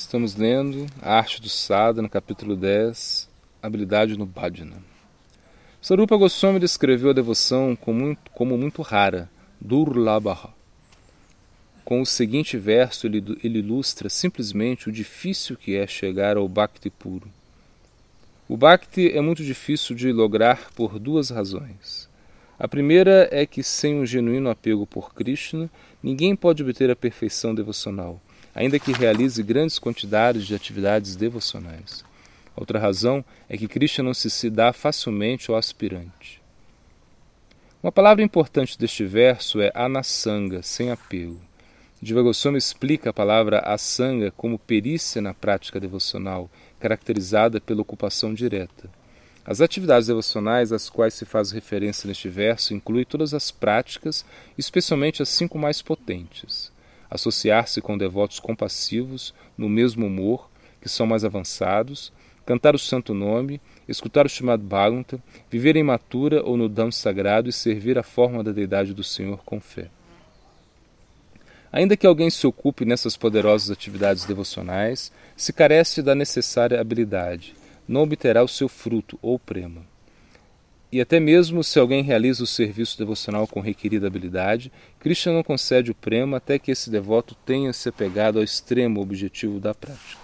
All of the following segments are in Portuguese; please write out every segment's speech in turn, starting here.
Estamos lendo A Arte do Sada, no capítulo 10, Habilidade no Bhajana. Sarupa Goswami descreveu a devoção como muito, como muito rara, Durlabha. Com o seguinte verso, ele, ele ilustra simplesmente o difícil que é chegar ao Bhakti puro. O Bhakti é muito difícil de lograr por duas razões. A primeira é que, sem um genuíno apego por Krishna, ninguém pode obter a perfeição devocional ainda que realize grandes quantidades de atividades devocionais. Outra razão é que Krishna não se, se dá facilmente ao aspirante. Uma palavra importante deste verso é anasanga, sem apego. Diva explica a palavra asanga como perícia na prática devocional, caracterizada pela ocupação direta. As atividades devocionais às quais se faz referência neste verso incluem todas as práticas, especialmente as cinco mais potentes associar-se com devotos compassivos, no mesmo humor, que são mais avançados, cantar o santo nome, escutar o chamado Bhagavata, viver em matura ou no dam sagrado e servir a forma da deidade do Senhor com fé. Ainda que alguém se ocupe nessas poderosas atividades devocionais, se carece da necessária habilidade, não obterá o seu fruto ou prema. E até mesmo se alguém realiza o serviço devocional com requerida habilidade, Krishna não concede o prema até que esse devoto tenha se apegado ao extremo objetivo da prática.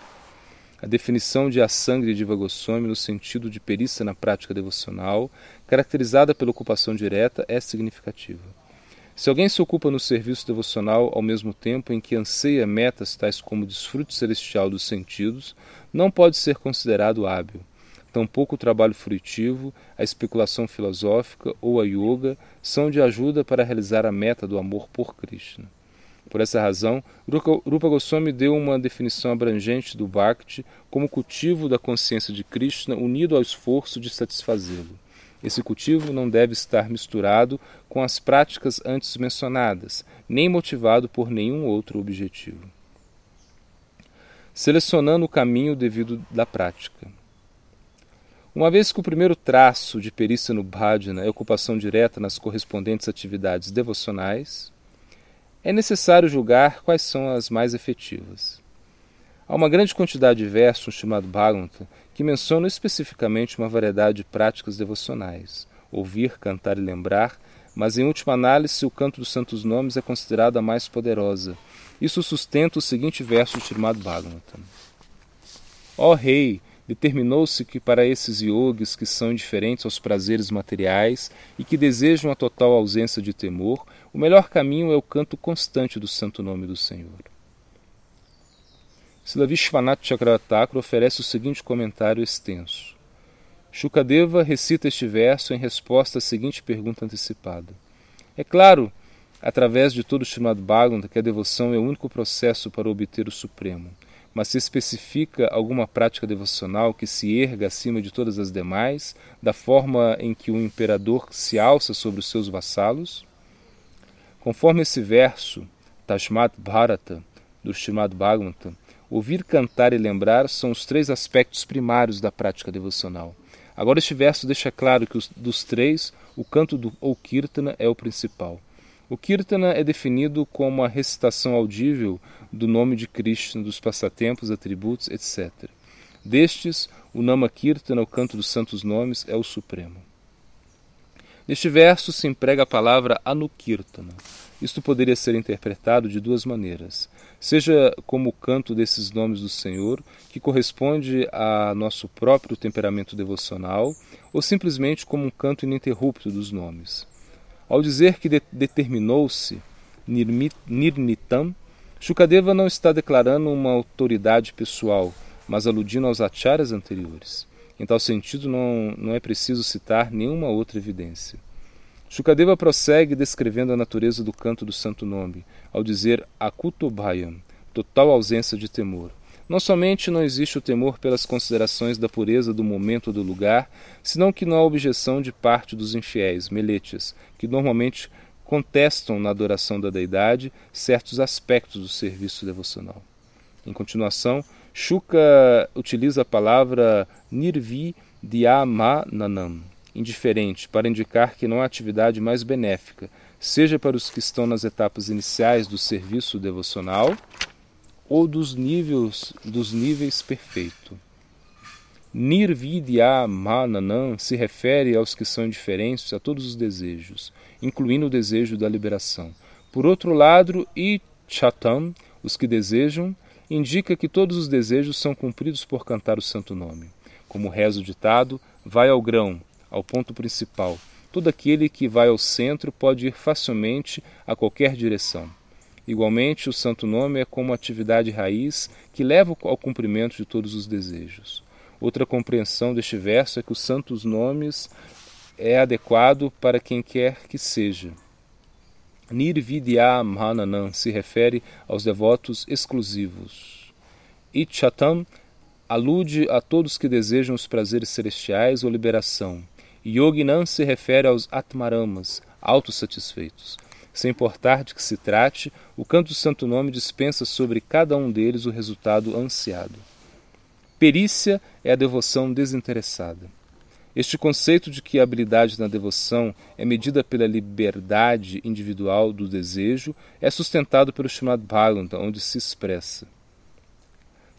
A definição de Asangri de Goswami no sentido de perícia na prática devocional, caracterizada pela ocupação direta, é significativa. Se alguém se ocupa no serviço devocional ao mesmo tempo em que anseia metas tais como o desfrute celestial dos sentidos, não pode ser considerado hábil Tampouco o trabalho frutivo, a especulação filosófica ou a yoga são de ajuda para realizar a meta do amor por Krishna. Por essa razão, Rupa Goswami deu uma definição abrangente do Bhakti como cultivo da consciência de Krishna unido ao esforço de satisfazê-lo. Esse cultivo não deve estar misturado com as práticas antes mencionadas, nem motivado por nenhum outro objetivo. Selecionando o caminho devido da prática. Uma vez que o primeiro traço de perícia no bhajana é ocupação direta nas correspondentes atividades devocionais, é necessário julgar quais são as mais efetivas. Há uma grande quantidade de versos chamado Bhagavata que mencionam especificamente uma variedade de práticas devocionais, ouvir, cantar e lembrar, mas em última análise o canto dos santos nomes é considerado a mais poderosa. Isso sustenta o seguinte verso chamado Bhagavata. Ó Rei, determinou-se que para esses yogis que são indiferentes aos prazeres materiais e que desejam a total ausência de temor, o melhor caminho é o canto constante do santo nome do Senhor. Sila Vishwanath Chakravartakura oferece o seguinte comentário extenso. Shukadeva recita este verso em resposta à seguinte pergunta antecipada. É claro, através de todo o Srimad Bhagavatam, que a devoção é o único processo para obter o Supremo mas se especifica alguma prática devocional que se erga acima de todas as demais, da forma em que o imperador se alça sobre os seus vassalos? Conforme esse verso, Tashmat Bharata, do Srimad Bhagavatam, ouvir, cantar e lembrar são os três aspectos primários da prática devocional. Agora, este verso deixa claro que os, dos três, o canto do, ou kirtana é o principal. O Kirtana é definido como a recitação audível do nome de Krishna, dos passatempos, atributos, etc. Destes, o Nama Kirtana, o canto dos santos nomes, é o supremo. Neste verso se emprega a palavra Anukirtana. Isto poderia ser interpretado de duas maneiras. Seja como o canto desses nomes do Senhor, que corresponde a nosso próprio temperamento devocional, ou simplesmente como um canto ininterrupto dos nomes. Ao dizer que de determinou-se Nirnitam, Shukadeva não está declarando uma autoridade pessoal, mas aludindo aos acharyas anteriores. Em tal sentido, não, não é preciso citar nenhuma outra evidência. Shukadeva prossegue descrevendo a natureza do canto do santo nome, ao dizer Akutobhayam, total ausência de temor. Não somente não existe o temor pelas considerações da pureza do momento ou do lugar, senão que não há objeção de parte dos infiéis, meletes, que normalmente contestam na adoração da deidade certos aspectos do serviço devocional. Em continuação, Shuka utiliza a palavra nirvi dyamananam, indiferente, para indicar que não há atividade mais benéfica, seja para os que estão nas etapas iniciais do serviço devocional, ou dos níveis, dos níveis perfeito. Nirvidya Mananam se refere aos que são indiferentes a todos os desejos, incluindo o desejo da liberação. Por outro lado, Ichatam, os que desejam, indica que todos os desejos são cumpridos por cantar o santo nome. Como reza o ditado, vai ao grão, ao ponto principal. Todo aquele que vai ao centro pode ir facilmente a qualquer direção. Igualmente, o santo nome é como atividade raiz que leva ao cumprimento de todos os desejos. Outra compreensão deste verso é que os santos nomes é adequado para quem quer que seja. Nirvidya Mahananam se refere aos devotos exclusivos. Ichatam alude a todos que desejam os prazeres celestiais ou liberação. Yoginam se refere aos Atmaramas, autossatisfeitos. Sem importar de que se trate, o canto do Santo Nome dispensa sobre cada um deles o resultado ansiado. Perícia é a devoção desinteressada. Este conceito de que a habilidade na devoção é medida pela liberdade individual do desejo é sustentado pelo chamado Bhagavata, onde se expressa.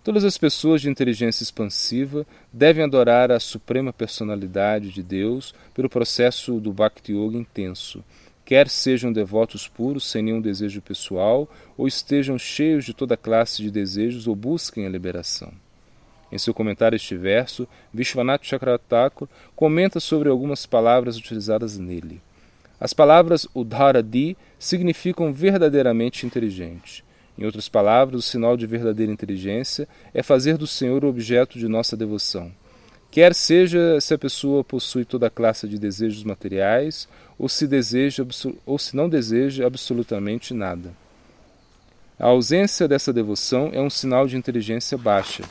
Todas as pessoas de inteligência expansiva devem adorar a suprema personalidade de Deus pelo processo do Bhakti Yoga intenso, quer sejam devotos puros sem nenhum desejo pessoal, ou estejam cheios de toda classe de desejos ou busquem a liberação. Em seu comentário a este verso, Vishwanath Chakravarti comenta sobre algumas palavras utilizadas nele. As palavras Udharadi significam verdadeiramente inteligente. Em outras palavras, o sinal de verdadeira inteligência é fazer do Senhor o objeto de nossa devoção. Quer seja se a pessoa possui toda a classe de desejos materiais ou se, deseja, ou se não deseja absolutamente nada. A ausência dessa devoção é um sinal de inteligência baixa.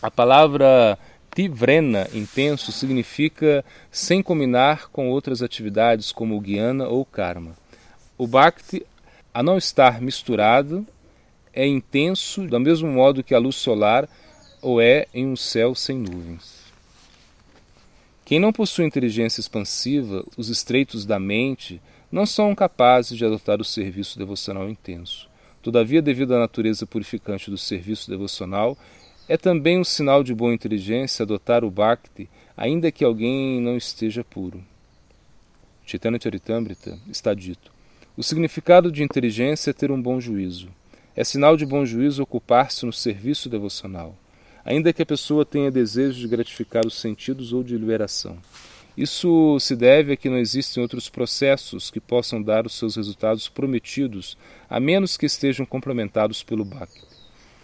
A palavra tivrena, intenso, significa sem combinar com outras atividades como o guiana ou o karma. O bhakti, a não estar misturado, é intenso do mesmo modo que a luz solar ou é em um céu sem nuvens. Quem não possui inteligência expansiva, os estreitos da mente, não são capazes de adotar o serviço devocional intenso. Todavia, devido à natureza purificante do serviço devocional, é também um sinal de boa inteligência adotar o Bhakti, ainda que alguém não esteja puro. Chaitanya Charitamrita está dito: O significado de inteligência é ter um bom juízo. É sinal de bom juízo ocupar-se no serviço devocional, ainda que a pessoa tenha desejo de gratificar os sentidos ou de liberação. Isso se deve a que não existem outros processos que possam dar os seus resultados prometidos, a menos que estejam complementados pelo Bhakti.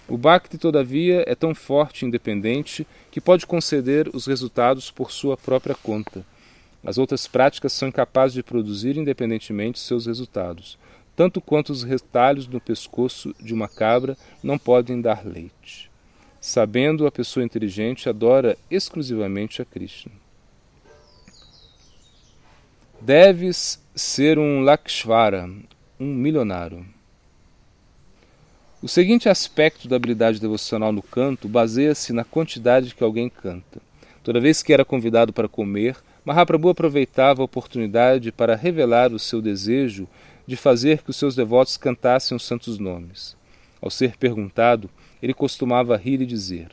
O Bhakti, todavia, é tão forte e independente que pode conceder os resultados por sua própria conta. As outras práticas são incapazes de produzir independentemente seus resultados, tanto quanto os retalhos no pescoço de uma cabra não podem dar leite. Sabendo, a pessoa inteligente adora exclusivamente a Krishna. Deves ser um Lakshvara, um milionário. O seguinte aspecto da habilidade devocional no canto baseia-se na quantidade que alguém canta. Toda vez que era convidado para comer, Mahaprabhu aproveitava a oportunidade para revelar o seu desejo de fazer que os seus devotos cantassem os santos nomes. Ao ser perguntado, ele costumava rir e dizer: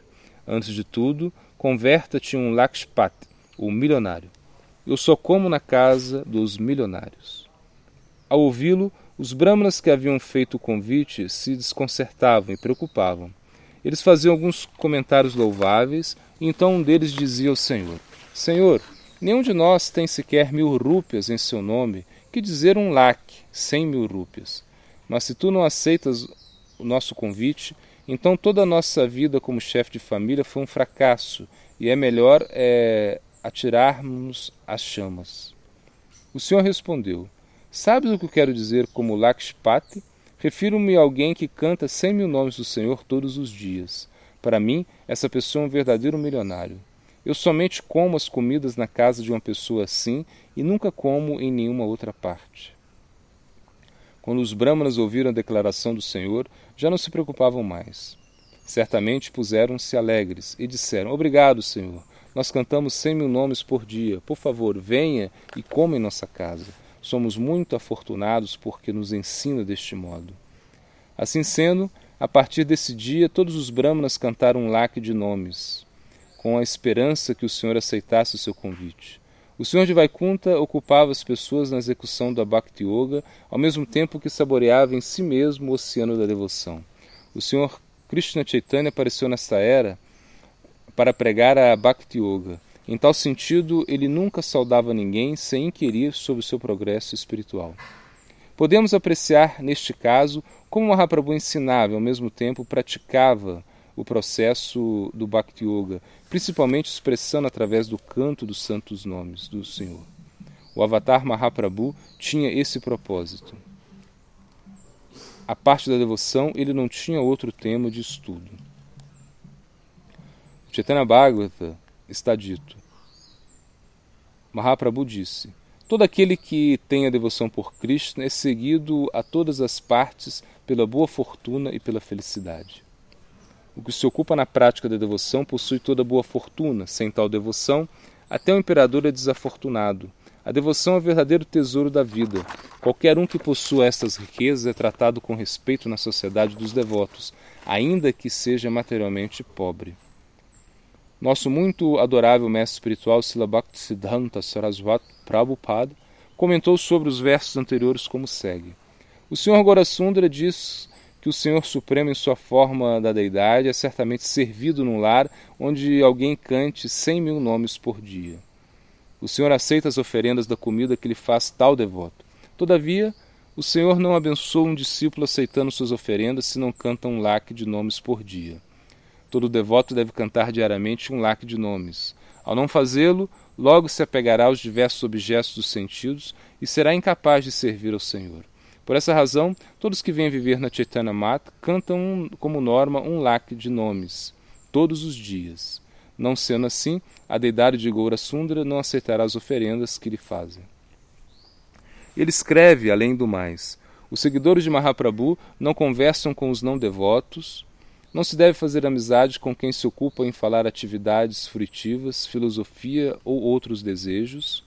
Antes de tudo, converta-te um Lakshpat, o milionário. Eu só como na casa dos milionários. Ao ouvi-lo, os brahmanas que haviam feito o convite se desconcertavam e preocupavam. Eles faziam alguns comentários louváveis, e então um deles dizia ao Senhor: Senhor, nenhum de nós tem sequer mil rúpias em seu nome, que dizer um lac, cem mil rúpias. Mas se tu não aceitas o nosso convite, então toda a nossa vida como chefe de família foi um fracasso, e é melhor é, atirarmos as chamas. O Senhor respondeu: Sabes o que eu quero dizer como Lakshpati? Refiro-me a alguém que canta cem mil nomes do Senhor todos os dias. Para mim, essa pessoa é um verdadeiro milionário. Eu somente como as comidas na casa de uma pessoa assim e nunca como em nenhuma outra parte. Quando os brahmanas ouviram a declaração do Senhor, já não se preocupavam mais. Certamente puseram-se alegres e disseram: Obrigado, Senhor. Nós cantamos cem mil nomes por dia. Por favor, venha e coma em nossa casa. Somos muito afortunados porque nos ensina deste modo. Assim sendo, A partir desse dia, todos os brahmanas cantaram um lac de nomes, com a esperança que o Senhor aceitasse o seu convite. O Senhor de Vaikunta ocupava as pessoas na execução da Bhakti Yoga, ao mesmo tempo que saboreava em si mesmo o oceano da devoção. O Senhor Krishna Chaitanya apareceu nesta era para pregar a Bhakti Yoga. Em tal sentido, ele nunca saudava ninguém sem inquirir sobre o seu progresso espiritual. Podemos apreciar, neste caso, como Mahaprabhu ensinava e ao mesmo tempo praticava o processo do Bhakti Yoga, principalmente expressando através do canto dos santos nomes do Senhor. O Avatar Mahaprabhu tinha esse propósito. A parte da devoção, ele não tinha outro tema de estudo. Chaitanya Bhagavata está dito. Mahaprabhu disse: Todo aquele que tem a devoção por Krishna é seguido a todas as partes pela boa fortuna e pela felicidade. O que se ocupa na prática da devoção possui toda boa fortuna, sem tal devoção, até o imperador é desafortunado. A devoção é o verdadeiro tesouro da vida. Qualquer um que possua estas riquezas é tratado com respeito na sociedade dos devotos, ainda que seja materialmente pobre. Nosso muito adorável mestre espiritual Sila Bhaktisiddhanta Saraswati Prabhupada comentou sobre os versos anteriores como segue. O Senhor Gorasundra diz que o Senhor Supremo, em sua forma da deidade, é certamente servido num lar onde alguém cante cem mil nomes por dia. O Senhor aceita as oferendas da comida que lhe faz tal devoto. Todavia, o Senhor não abençoa um discípulo aceitando suas oferendas se não canta um lac de nomes por dia. Todo devoto deve cantar diariamente um lac de nomes. Ao não fazê-lo, logo se apegará aos diversos objetos dos sentidos e será incapaz de servir ao Senhor. Por essa razão, todos que vêm viver na Chaitanya Mata cantam como norma um lac de nomes, todos os dias. Não sendo assim, a deidade de Goura Sundra não aceitará as oferendas que lhe fazem. Ele escreve, além do mais, os seguidores de Mahaprabhu não conversam com os não devotos, não se deve fazer amizade com quem se ocupa em falar atividades fruitivas, filosofia ou outros desejos.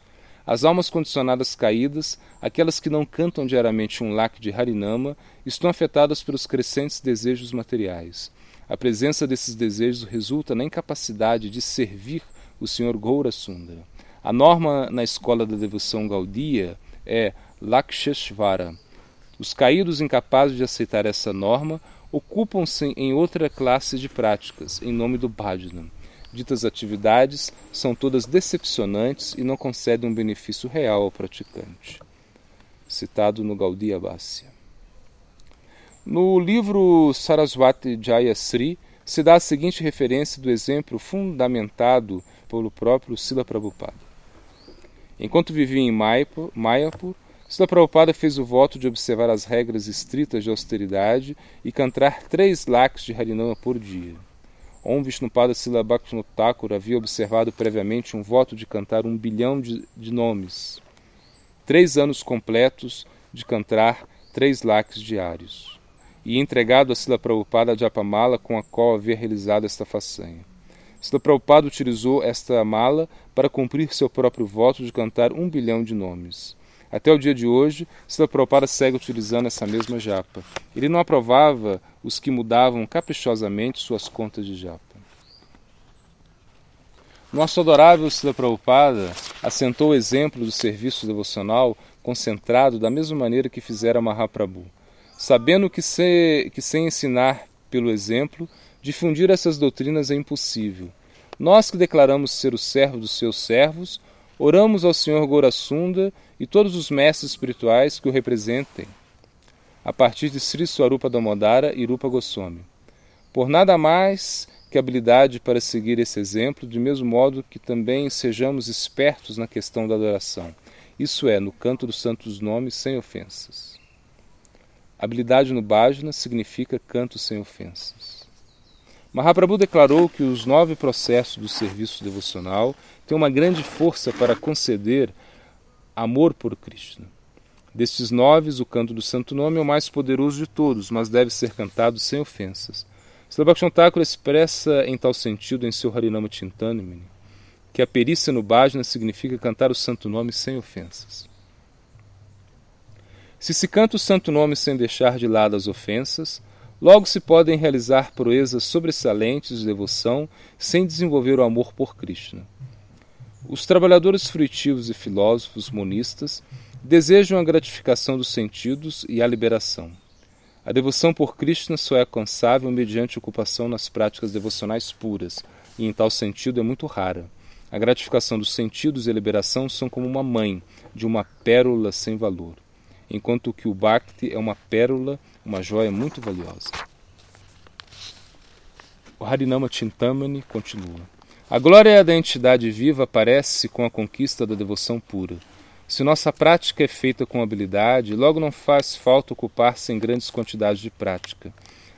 As almas condicionadas caídas, aquelas que não cantam diariamente um lac de Harinama, estão afetadas pelos crescentes desejos materiais. A presença desses desejos resulta na incapacidade de servir o Sr. Goura Sundara. A norma na escola da devoção Gaudia é Laksheshvara. Os caídos incapazes de aceitar essa norma ocupam-se em outra classe de práticas, em nome do bhajana. Ditas atividades são todas decepcionantes e não concedem um benefício real ao praticante. Citado no Gaudiya Bhasya. No livro Saraswati Jayasri se dá a seguinte referência do exemplo fundamentado pelo próprio Sila Prabhupada. Enquanto vivia em Mayapur, Sila Prabhupada fez o voto de observar as regras estritas de austeridade e cantar três lakhs de Harinama por dia. Om Vishnupada Sila Bhaktivinoda havia observado previamente um voto de cantar um bilhão de, de nomes. Três anos completos de cantar três lakhs diários. E entregado a Sila Prabhupada Japamala com a qual havia realizado esta façanha. Sila Prabhupada utilizou esta mala para cumprir seu próprio voto de cantar um bilhão de nomes. Até o dia de hoje, Sila Prabhupada segue utilizando essa mesma japa. Ele não aprovava os que mudavam caprichosamente suas contas de japa. Nosso adorável Sila Prabhupada assentou o exemplo do serviço devocional concentrado da mesma maneira que fizera Mahaprabhu, sabendo que, se, que sem ensinar pelo exemplo, difundir essas doutrinas é impossível. Nós que declaramos ser o servo dos seus servos, oramos ao Senhor Gorasunda e todos os mestres espirituais que o representem, a partir de Sri Swarupa Damodara e Rupa Goswami. Por nada mais que habilidade para seguir esse exemplo, de mesmo modo que também sejamos espertos na questão da adoração, isso é, no canto dos santos nomes sem ofensas. Habilidade no bhajana significa canto sem ofensas. Mahaprabhu declarou que os nove processos do serviço devocional têm uma grande força para conceder amor por Krishna. Destes nove, o canto do Santo Nome é o mais poderoso de todos, mas deve ser cantado sem ofensas. Thakur expressa em tal sentido em seu Harinama Chintanamani que a perícia no bhajana significa cantar o Santo Nome sem ofensas. Se se canta o Santo Nome sem deixar de lado as ofensas, Logo se podem realizar proezas sobressalentes de devoção sem desenvolver o amor por Krishna. Os trabalhadores fruitivos e filósofos monistas desejam a gratificação dos sentidos e a liberação. A devoção por Krishna só é alcançável mediante ocupação nas práticas devocionais puras, e em tal sentido é muito rara. A gratificação dos sentidos e a liberação são como uma mãe de uma pérola sem valor, enquanto que o Bhakti é uma pérola, uma joia muito valiosa. O Harinama Chintamani continua. A glória da entidade viva aparece com a conquista da devoção pura. Se nossa prática é feita com habilidade, logo não faz falta ocupar-se em grandes quantidades de prática.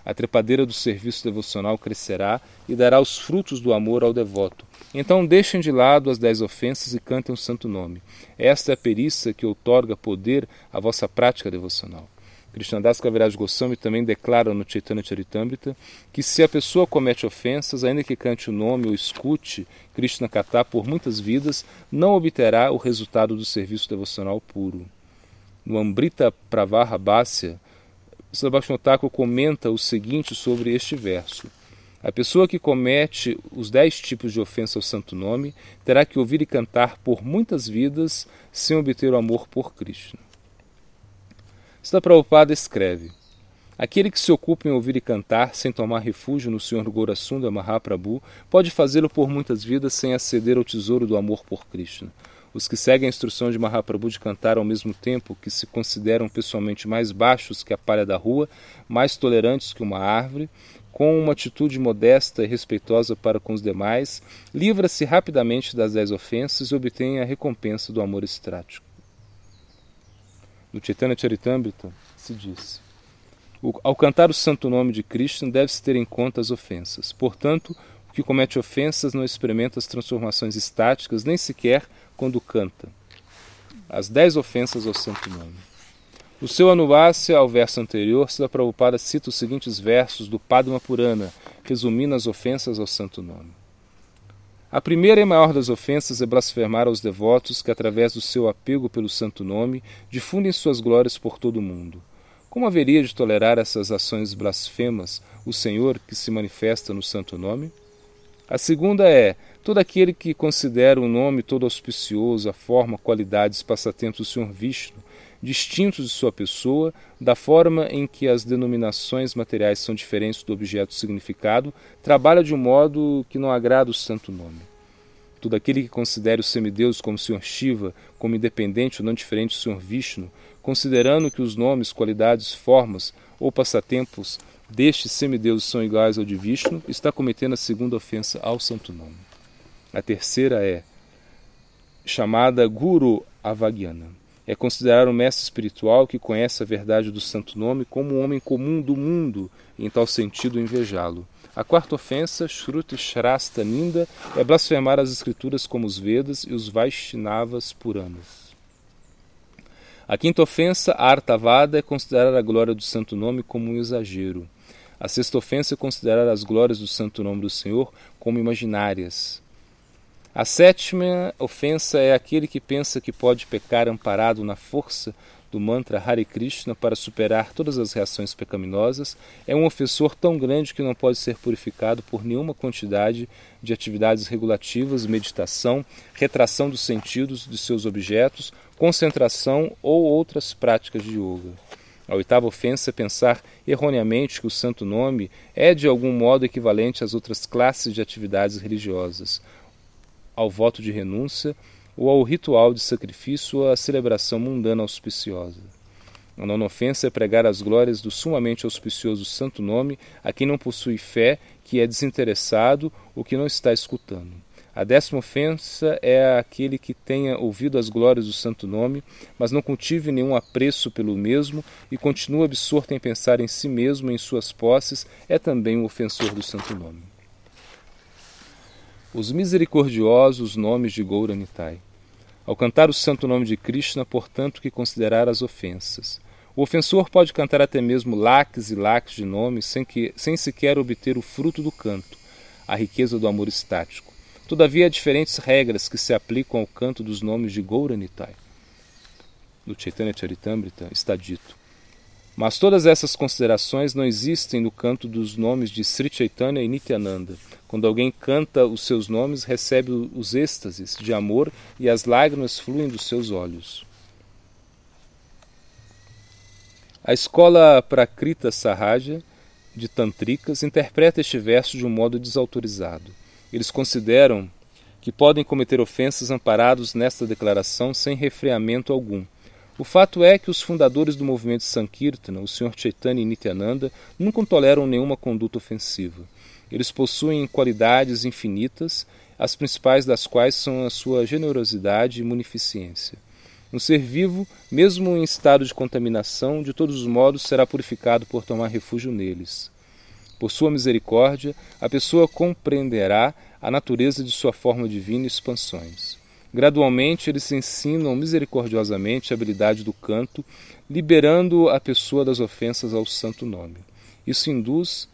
A trepadeira do serviço devocional crescerá e dará os frutos do amor ao devoto. Então deixem de lado as dez ofensas e cantem o santo nome. Esta é a perícia que outorga poder à vossa prática devocional. Krishnadas Kaviraj Goswami também declara no Chaitanya Charitamrita que se a pessoa comete ofensas, ainda que cante o nome ou escute Krishna Katha por muitas vidas, não obterá o resultado do serviço devocional puro. No Ambrita Pravaha Bhasya, Srila comenta o seguinte sobre este verso. A pessoa que comete os dez tipos de ofensa ao santo nome terá que ouvir e cantar por muitas vidas sem obter o amor por Krishna. Srila Prabhupada escreve: Aquele que se ocupa em ouvir e cantar sem tomar refúgio no Senhor Gorasunda Mahaprabhu pode fazê-lo por muitas vidas sem aceder ao tesouro do amor por Krishna. Os que seguem a instrução de Mahaprabhu de cantar ao mesmo tempo que se consideram pessoalmente mais baixos que a palha da rua, mais tolerantes que uma árvore, com uma atitude modesta e respeitosa para com os demais, livra-se rapidamente das dez ofensas e obtém a recompensa do amor estrático. No Chaitanya Charitamrita se diz: Ao cantar o santo nome de Krishna, deve-se ter em conta as ofensas. Portanto, o que comete ofensas não experimenta as transformações estáticas, nem sequer quando canta. As dez ofensas ao santo nome. No seu Anuvasya, ao verso anterior, Sila Prabhupada cita os seguintes versos do Padma Purana, resumindo as ofensas ao santo nome. A primeira e maior das ofensas é blasfemar aos devotos que, através do seu apego pelo santo nome, difundem suas glórias por todo o mundo. Como haveria de tolerar essas ações blasfemas o Senhor que se manifesta no santo nome? A segunda é todo aquele que considera o nome todo auspicioso, a forma, qualidades, passatempos do Senhor Vishnu, distintos de sua pessoa, da forma em que as denominações materiais são diferentes do objeto significado, trabalha de um modo que não agrada o santo nome. Todo aquele que considere os semideuses como Sr. Shiva, como independente ou não diferente do Sr. Vishnu, considerando que os nomes, qualidades, formas ou passatempos destes semideuses são iguais ao de Vishnu, está cometendo a segunda ofensa ao santo nome. A terceira é chamada Guru Avagyana é considerar o mestre espiritual que conhece a verdade do santo nome como um homem comum do mundo, e em tal sentido invejá-lo. A quarta ofensa, Shruti Shrasta Ninda, é blasfemar as escrituras como os Vedas e os Vaishnavas Puranas. A quinta ofensa, Artavada, é considerar a glória do santo nome como um exagero. A sexta ofensa é considerar as glórias do santo nome do Senhor como imaginárias. A sétima ofensa é aquele que pensa que pode pecar amparado na força do mantra Hare Krishna para superar todas as reações pecaminosas, é um ofensor tão grande que não pode ser purificado por nenhuma quantidade de atividades regulativas, meditação, retração dos sentidos de seus objetos, concentração ou outras práticas de yoga. A oitava ofensa é pensar erroneamente que o santo nome é de algum modo equivalente às outras classes de atividades religiosas ao voto de renúncia ou ao ritual de sacrifício ou à celebração mundana auspiciosa. A nona ofensa é pregar as glórias do sumamente auspicioso santo nome a quem não possui fé, que é desinteressado ou que não está escutando. A décima ofensa é aquele que tenha ouvido as glórias do santo nome, mas não cultive nenhum apreço pelo mesmo e continua absorto em pensar em si mesmo e em suas posses, é também um ofensor do santo nome os misericordiosos nomes de Gouranitai. Ao cantar o santo nome de Krishna, portanto, que considerar as ofensas. O ofensor pode cantar até mesmo laques e laques de nomes sem, que, sem sequer obter o fruto do canto, a riqueza do amor estático. Todavia, há diferentes regras que se aplicam ao canto dos nomes de Gouranitai. No Chaitanya Charitamrita está dito: Mas todas essas considerações não existem no canto dos nomes de Sri Chaitanya e Nityananda. Quando alguém canta os seus nomes, recebe os êxtases de amor e as lágrimas fluem dos seus olhos. A escola Prakrita Sahaja de Tantrikas interpreta este verso de um modo desautorizado. Eles consideram que podem cometer ofensas amparados nesta declaração sem refreamento algum. O fato é que os fundadores do movimento Sankirtana, o Sr. Chaitanya e Nityananda, nunca toleram nenhuma conduta ofensiva. Eles possuem qualidades infinitas, as principais das quais são a sua generosidade e munificência. Um ser vivo, mesmo em estado de contaminação, de todos os modos será purificado por tomar refúgio neles. Por sua misericórdia, a pessoa compreenderá a natureza de sua forma divina e expansões. Gradualmente, eles ensinam misericordiosamente a habilidade do canto, liberando a pessoa das ofensas ao santo nome. Isso induz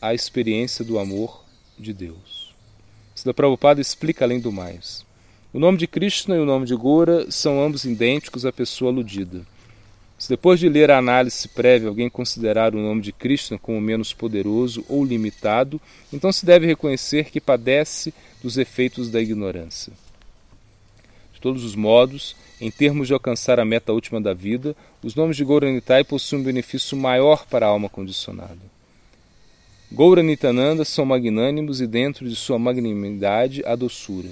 a experiência do amor de Deus. Sila Prabhupada explica além do mais. O nome de Krishna e o nome de Gora são ambos idênticos à pessoa aludida. Se depois de ler a análise prévia alguém considerar o nome de Krishna como menos poderoso ou limitado, então se deve reconhecer que padece dos efeitos da ignorância. Todos os modos, em termos de alcançar a meta última da vida, os nomes de Gauranitai possuem um benefício maior para a alma condicionada. Gauranitananda são magnânimos e dentro de sua magnanimidade a doçura.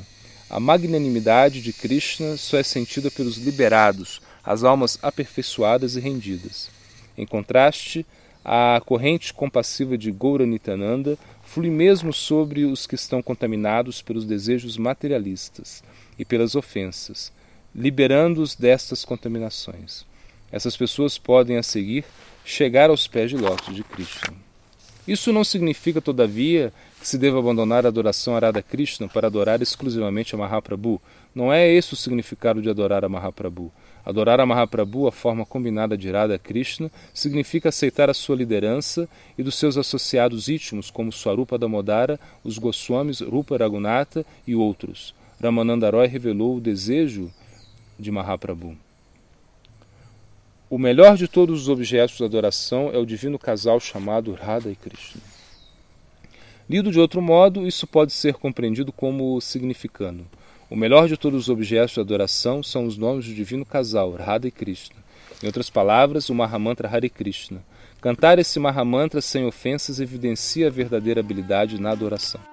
A magnanimidade de Krishna só é sentida pelos liberados, as almas aperfeiçoadas e rendidas. Em contraste, a corrente compassiva de Gauranitananda flui mesmo sobre os que estão contaminados pelos desejos materialistas e pelas ofensas, liberando-os destas contaminações. Essas pessoas podem, a seguir, chegar aos pés de lótus de Krishna. Isso não significa, todavia, que se deva abandonar a adoração a Radha Krishna para adorar exclusivamente a Mahaprabhu. Não é esse o significado de adorar a Mahaprabhu. Adorar a Mahaprabhu, a forma combinada de Radha Krishna, significa aceitar a sua liderança e dos seus associados íntimos, como Swarupa Damodara, os Goswamis, Rupa Raghunatha e outros. Ramananda Roy revelou o desejo de Mahaprabhu. O melhor de todos os objetos de adoração é o divino casal chamado Radha e Krishna. Lido de outro modo, isso pode ser compreendido como significando: o melhor de todos os objetos de adoração são os nomes do divino casal, Radha e Krishna. Em outras palavras, o Mahamantra Hare Krishna. Cantar esse Mahamantra sem ofensas evidencia a verdadeira habilidade na adoração.